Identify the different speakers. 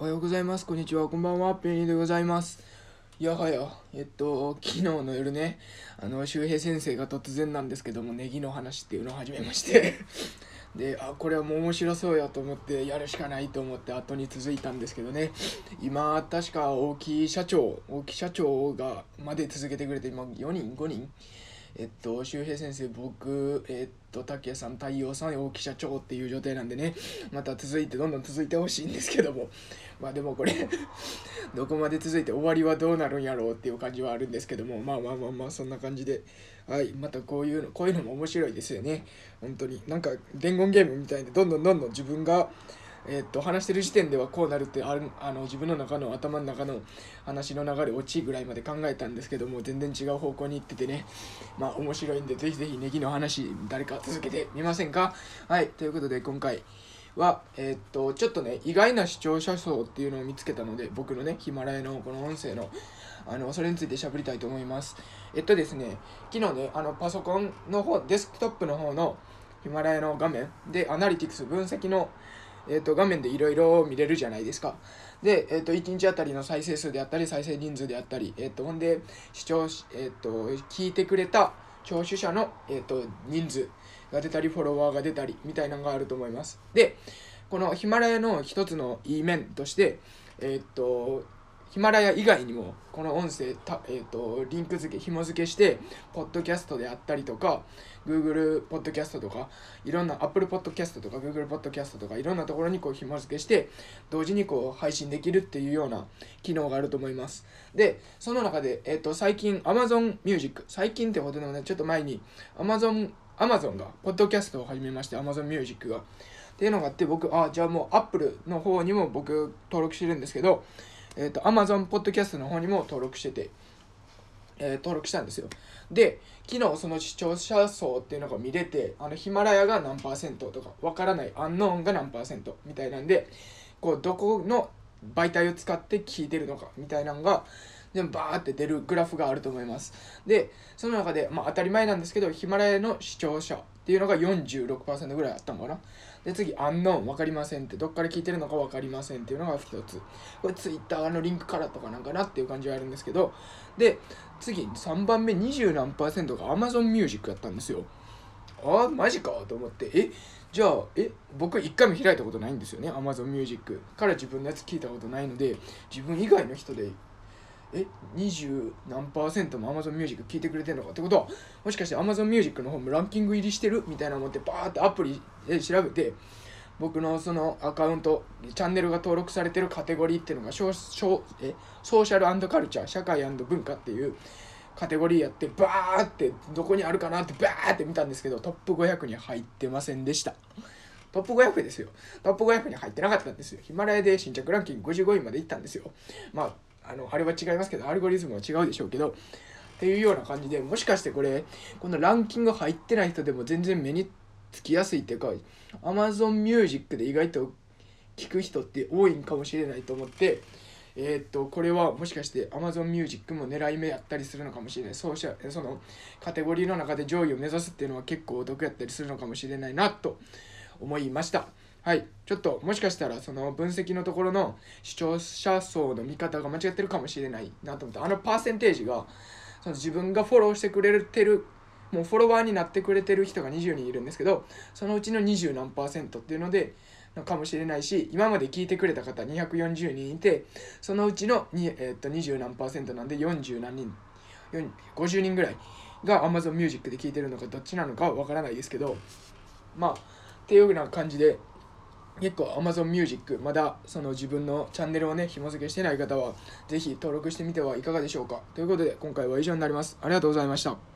Speaker 1: おはようございます。こんにちは。こんばんは。ペニーでございます。いやはや、えっと、昨日の夜ね、あの、周平先生が突然なんですけども、ネギの話っていうのを始めまして、で、あ、これはもう面白そうやと思って、やるしかないと思って後に続いたんですけどね、今、確か大木社長、大木社長が、まで続けてくれて、今、4人、5人えっと、周平先生、僕、えっと、竹谷さん、太陽さん、大木社長っていう状態なんでね、また続いて、どんどん続いてほしいんですけども、まあでもこれ どこまで続いて終わりはどうなるんやろうっていう感じはあるんですけども、まあまあまあまあ、そんな感じで、はい、またこういうの、こういうのも面白いですよね、本当に。なんか、伝言ゲームみたいで、どんどんどんどん自分が、えっと話してる時点ではこうなるってああの自分の中の頭の中の話の流れ落ちぐらいまで考えたんですけども全然違う方向に行っててね。まあ面白いんでぜひぜひネギの話誰か続けてみませんか？はい。ということで今回はえーっとちょっとね意外な視聴者層っていうのを見つけたので僕のねヒマラヤのこの音声のあのそれについて喋りたいと思います。えっとですね昨日ねあのパソコンの方デスクトップの方のヒマラヤの画面でアナリティクス分析のえー、と画面でいろいろ見れるじゃないですか。で、えー、と1日あたりの再生数であったり再生人数であったり、えー、とほんで視聴し、えー、と聞いてくれた聴取者の、えー、と人数が出たりフォロワーが出たりみたいなのがあると思います。でこのヒマラヤの一つのいい面として、えっ、とヒマラヤ以外にもこの音声た、えー、とリンク付け紐付けしてポッドキャストであったりとか Google ポッドキャストとかいろんな Apple ポッドキャストとか Google ポッドキャストとかいろんなところにこう紐付けして同時にこう配信できるっていうような機能があると思います。でその中で、えー、と最近 Amazon Music 最近ってほどでもねちょっと前に Amazon, Amazon がポッドキャストを始めまして Amazon Music が。っていうのがあって僕あじゃあもう Apple の方にも僕登録してるんですけどえー、と Amazon ポッドキャストの方にも登録してて、えー登録したんですよ。で昨日その視聴者層っていうのが見れてあのヒマラヤが何パーセントとかわからないアンノーンが何パーセントみたいなんでこうどこの媒体を使って聞いてるのかみたいなのが全部バーって出るグラフがあると思います。でその中で、まあ、当たり前なんですけどヒマラヤの視聴者っていうのが46%ぐらいあったのかな。で次、アンノーン分かりませんって、どっから聞いてるのか分かりませんっていうのが一つ。これツイッターのリンクからとかなんかなっていう感じはあるんですけど、で、次、3番目20何パーセントが Amazon Music やったんですよ。ああ、マジかと思って、え、じゃあ、え、僕一回も開いたことないんですよね、Amazon Music。から自分のやつ聞いたことないので、自分以外の人でえ20何パーセントも Amazon Music 聞いてくれてるのかってこと？はもしかして Amazon Music の方もランキング入りしてる？みたいな思ってバーってアプリで調べて僕のそのアカウントチャンネルが登録されてるカテゴリーっていうのがショショえソーシャルカルチャー社会文化っていうカテゴリーやってバーってどこにあるかなってバーって見たんですけどトップ500に入ってませんでした。トップ500ですよ。トップ500に入ってなかったんですよ。ヒマラヤで新着ランキング55位まで行ったんですよ。まああのあれは違いますけどアルゴリズムは違うでしょうけどっていうような感じでもしかしてこれこのランキング入ってない人でも全然目につきやすいっていうか Amazon Music で意外と聞く人って多いんかもしれないと思ってえー、っとこれはもしかして Amazon Music も狙い目やったりするのかもしれないそうしそのカテゴリーの中で上位を目指すっていうのは結構お得やったりするのかもしれないなと思いました。はい、ちょっともしかしたらその分析のところの視聴者層の見方が間違ってるかもしれないなと思ってあのパーセンテージがその自分がフォローしてくれてるもうフォロワーになってくれてる人が20人いるんですけどそのうちの20何パーセントっていうのでかもしれないし今まで聞いてくれた方240人いてそのうちのに、えー、っと20何パーセントなんで40何人50人ぐらいが Amazon Music で聞いてるのかどっちなのかわからないですけどまあっていうような感じで結構 Amazon Music まだその自分のチャンネルをね紐付けしてない方は是非登録してみてはいかがでしょうか。ということで今回は以上になります。ありがとうございました。